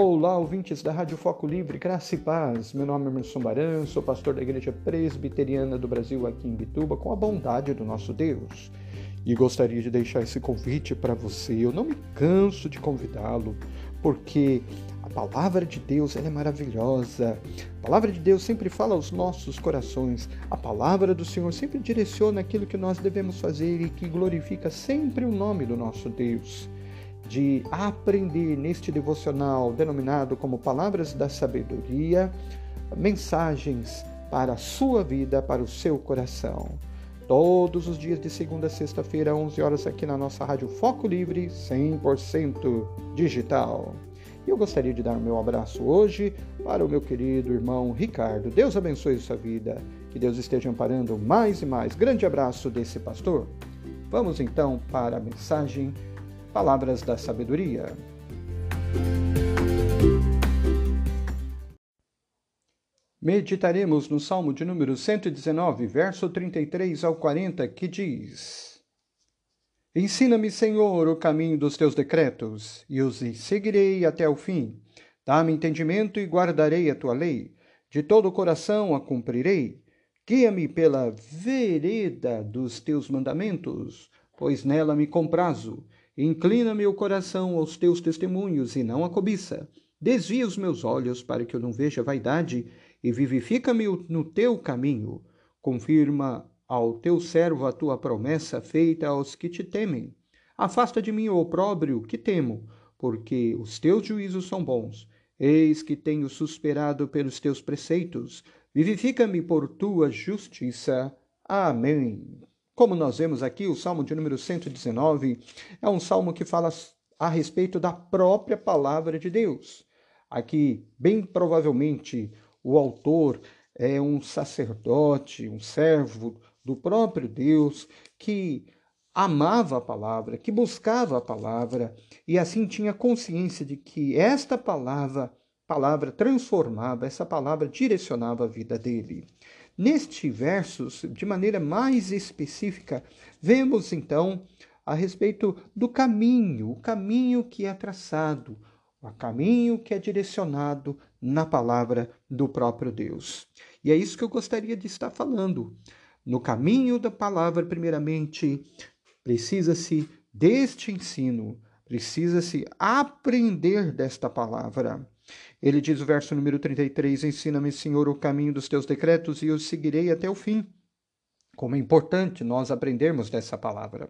Olá, ouvintes da Rádio Foco Livre, graça e paz. Meu nome é Emerson Baran, sou pastor da Igreja Presbiteriana do Brasil aqui em Bituba, com a bondade do nosso Deus. E gostaria de deixar esse convite para você. Eu não me canso de convidá-lo, porque a palavra de Deus é maravilhosa. A palavra de Deus sempre fala aos nossos corações. A palavra do Senhor sempre direciona aquilo que nós devemos fazer e que glorifica sempre o nome do nosso Deus de aprender neste devocional denominado como Palavras da Sabedoria, mensagens para a sua vida, para o seu coração. Todos os dias de segunda a sexta-feira, 11 horas, aqui na nossa Rádio Foco Livre, 100% digital. E eu gostaria de dar meu abraço hoje para o meu querido irmão Ricardo. Deus abençoe sua vida. Que Deus esteja amparando mais e mais. Grande abraço desse pastor. Vamos então para a mensagem Palavras da Sabedoria. Meditaremos no Salmo de número 119, verso 33 ao 40, que diz: Ensina-me, Senhor, o caminho dos teus decretos, e os seguirei até o fim. Dá-me entendimento e guardarei a tua lei. De todo o coração a cumprirei. Guia-me pela vereda dos teus mandamentos, pois nela me comprazo. Inclina meu coração aos teus testemunhos e não a cobiça. Desvia os meus olhos para que eu não veja vaidade e vivifica-me no teu caminho. Confirma ao teu servo a tua promessa feita aos que te temem. Afasta de mim o opróbrio que temo, porque os teus juízos são bons. Eis que tenho suspirado pelos teus preceitos. Vivifica-me por tua justiça. Amém. Como nós vemos aqui, o Salmo de número 119 é um salmo que fala a respeito da própria palavra de Deus. Aqui, bem provavelmente, o autor é um sacerdote, um servo do próprio Deus que amava a palavra, que buscava a palavra e assim tinha consciência de que esta palavra, palavra transformava, essa palavra direcionava a vida dele. Neste versos, de maneira mais específica, vemos então a respeito do caminho, o caminho que é traçado, o caminho que é direcionado na palavra do próprio Deus. E é isso que eu gostaria de estar falando. No caminho da palavra, primeiramente, precisa-se deste ensino, precisa-se aprender desta palavra. Ele diz o verso número 33: Ensina-me, Senhor, o caminho dos teus decretos e os seguirei até o fim. Como é importante nós aprendermos dessa palavra.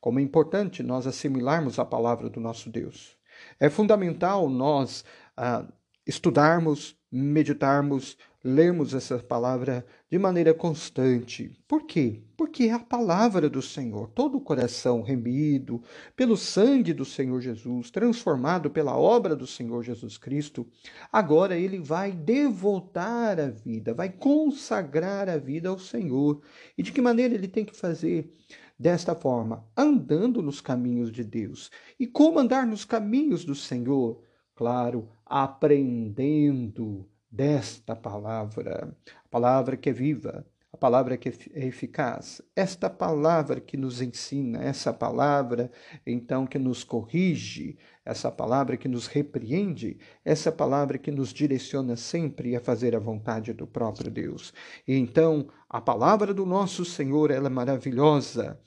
Como é importante nós assimilarmos a palavra do nosso Deus. É fundamental nós ah, estudarmos, meditarmos, lermos essa palavra de maneira constante. Por quê? Porque é a palavra do Senhor, todo o coração remido pelo sangue do Senhor Jesus, transformado pela obra do Senhor Jesus Cristo, agora ele vai devotar a vida, vai consagrar a vida ao Senhor. E de que maneira ele tem que fazer? Desta forma, andando nos caminhos de Deus. E como andar nos caminhos do Senhor? Claro, aprendendo desta palavra, a palavra que é viva, a palavra que é eficaz, esta palavra que nos ensina, essa palavra então que nos corrige, essa palavra que nos repreende, essa palavra que nos direciona sempre a fazer a vontade do próprio Deus. E então, a palavra do nosso Senhor, ela é maravilhosa.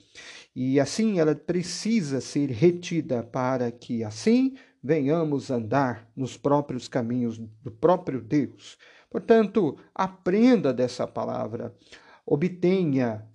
E assim ela precisa ser retida para que assim venhamos andar nos próprios caminhos do próprio Deus. Portanto, aprenda dessa palavra, obtenha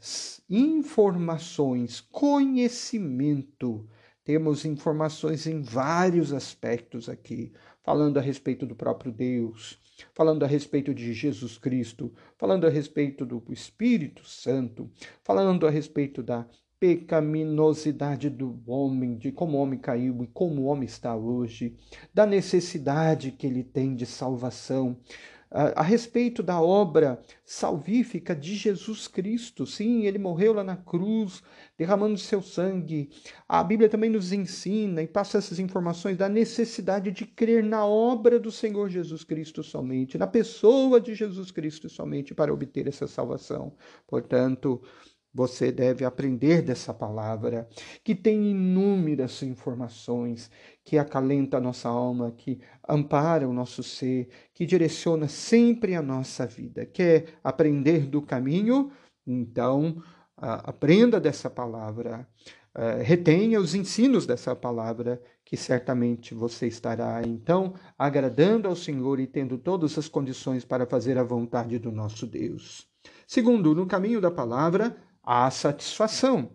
informações, conhecimento. Temos informações em vários aspectos aqui, falando a respeito do próprio Deus, falando a respeito de Jesus Cristo, falando a respeito do Espírito Santo, falando a respeito da pecaminosidade do homem, de como o homem caiu e como o homem está hoje, da necessidade que ele tem de salvação, a, a respeito da obra salvífica de Jesus Cristo. Sim, ele morreu lá na cruz, derramando seu sangue. A Bíblia também nos ensina e passa essas informações da necessidade de crer na obra do Senhor Jesus Cristo somente, na pessoa de Jesus Cristo somente para obter essa salvação. Portanto, você deve aprender dessa palavra, que tem inúmeras informações, que acalenta a nossa alma, que ampara o nosso ser, que direciona sempre a nossa vida. Quer aprender do caminho? Então, aprenda dessa palavra, retenha os ensinos dessa palavra, que certamente você estará então agradando ao Senhor e tendo todas as condições para fazer a vontade do nosso Deus. Segundo, no caminho da palavra, há satisfação.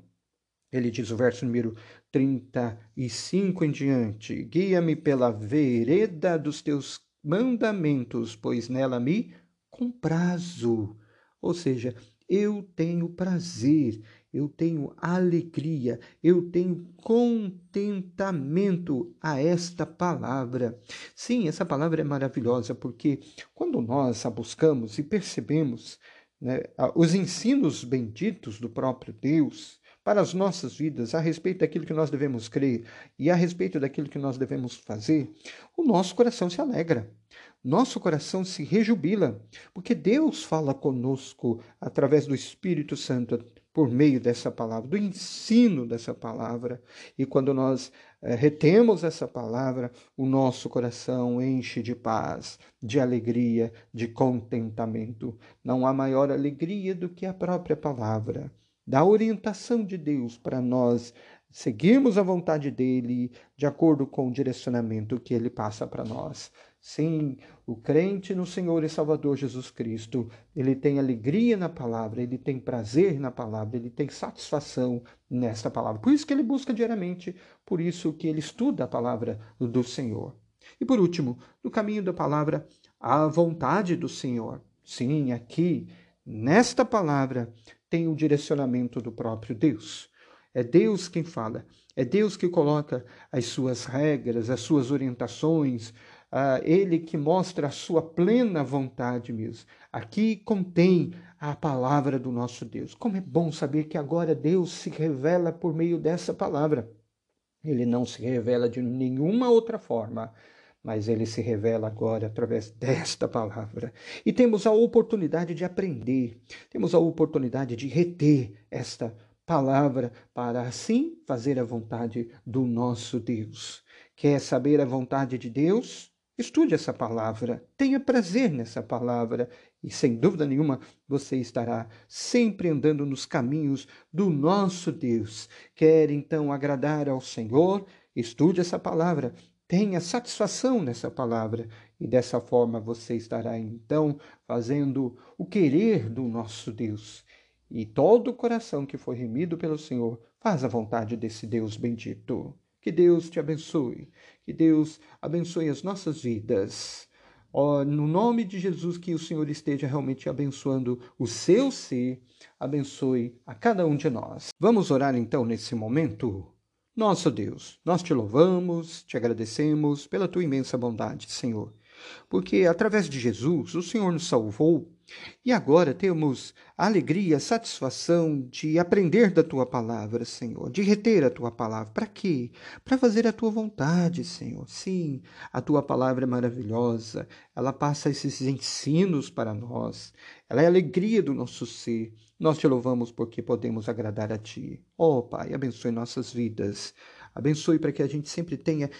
Ele diz o verso número 35 em diante: Guia-me pela vereda dos teus mandamentos, pois nela me comprazo. Ou seja, eu tenho prazer, eu tenho alegria, eu tenho contentamento a esta palavra. Sim, essa palavra é maravilhosa porque quando nós a buscamos e percebemos né, os ensinos benditos do próprio Deus para as nossas vidas a respeito daquilo que nós devemos crer e a respeito daquilo que nós devemos fazer, o nosso coração se alegra. Nosso coração se rejubila, porque Deus fala conosco através do Espírito Santo por meio dessa palavra, do ensino dessa palavra. E quando nós é, retemos essa palavra, o nosso coração enche de paz, de alegria, de contentamento. Não há maior alegria do que a própria palavra, da orientação de Deus para nós seguirmos a vontade dele de acordo com o direcionamento que ele passa para nós. Sim, o crente no Senhor e Salvador Jesus Cristo, ele tem alegria na palavra, ele tem prazer na palavra, ele tem satisfação nesta palavra. Por isso que ele busca diariamente, por isso que ele estuda a palavra do Senhor. E por último, no caminho da palavra, a vontade do Senhor. Sim, aqui, nesta palavra, tem o direcionamento do próprio Deus. É Deus quem fala, é Deus que coloca as suas regras, as suas orientações, uh, ele que mostra a sua plena vontade mesmo. Aqui contém a palavra do nosso Deus. Como é bom saber que agora Deus se revela por meio dessa palavra. Ele não se revela de nenhuma outra forma, mas ele se revela agora através desta palavra. E temos a oportunidade de aprender, temos a oportunidade de reter esta palavra para assim fazer a vontade do nosso Deus. Quer saber a vontade de Deus? Estude essa palavra, tenha prazer nessa palavra e, sem dúvida nenhuma, você estará sempre andando nos caminhos do nosso Deus. Quer então agradar ao Senhor? Estude essa palavra, tenha satisfação nessa palavra e dessa forma você estará então fazendo o querer do nosso Deus. E todo o coração que foi remido pelo Senhor faz a vontade desse Deus bendito. Que Deus te abençoe. Que Deus abençoe as nossas vidas. Oh, no nome de Jesus, que o Senhor esteja realmente abençoando o seu ser, abençoe a cada um de nós. Vamos orar então nesse momento? Nosso Deus, nós te louvamos, te agradecemos pela tua imensa bondade, Senhor, porque através de Jesus o Senhor nos salvou e agora temos a alegria, a satisfação de aprender da tua palavra, Senhor, de reter a tua palavra. Para quê? Para fazer a tua vontade, Senhor. Sim, a tua palavra é maravilhosa. Ela passa esses ensinos para nós. Ela é a alegria do nosso ser. Nós te louvamos porque podemos agradar a ti. Ó oh, Pai, abençoe nossas vidas. Abençoe para que a gente sempre tenha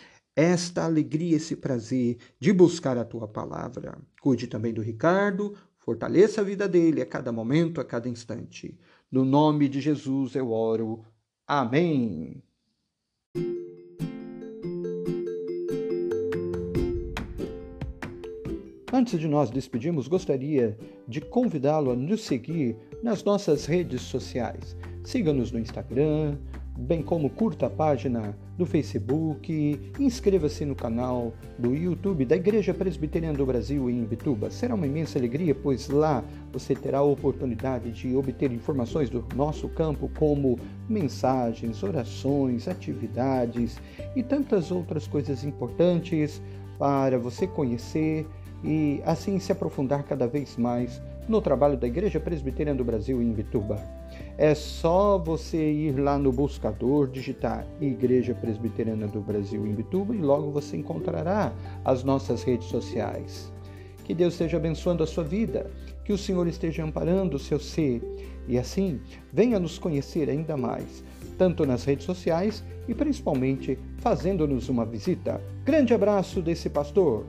esta alegria, esse prazer de buscar a tua palavra. Cuide também do Ricardo, Fortaleça a vida dele a cada momento, a cada instante. No nome de Jesus eu oro. Amém. Antes de nós despedirmos, gostaria de convidá-lo a nos seguir nas nossas redes sociais. Siga-nos no Instagram, bem como curta a página do Facebook, inscreva-se no canal do YouTube da Igreja Presbiteriana do Brasil em Bituba. Será uma imensa alegria, pois lá você terá a oportunidade de obter informações do nosso campo, como mensagens, orações, atividades e tantas outras coisas importantes para você conhecer e assim se aprofundar cada vez mais no trabalho da Igreja Presbiteriana do Brasil em Bituba. É só você ir lá no buscador, digitar Igreja Presbiteriana do Brasil em Bituba e logo você encontrará as nossas redes sociais. Que Deus esteja abençoando a sua vida, que o Senhor esteja amparando o seu ser e assim venha nos conhecer ainda mais, tanto nas redes sociais e principalmente fazendo-nos uma visita. Grande abraço desse pastor.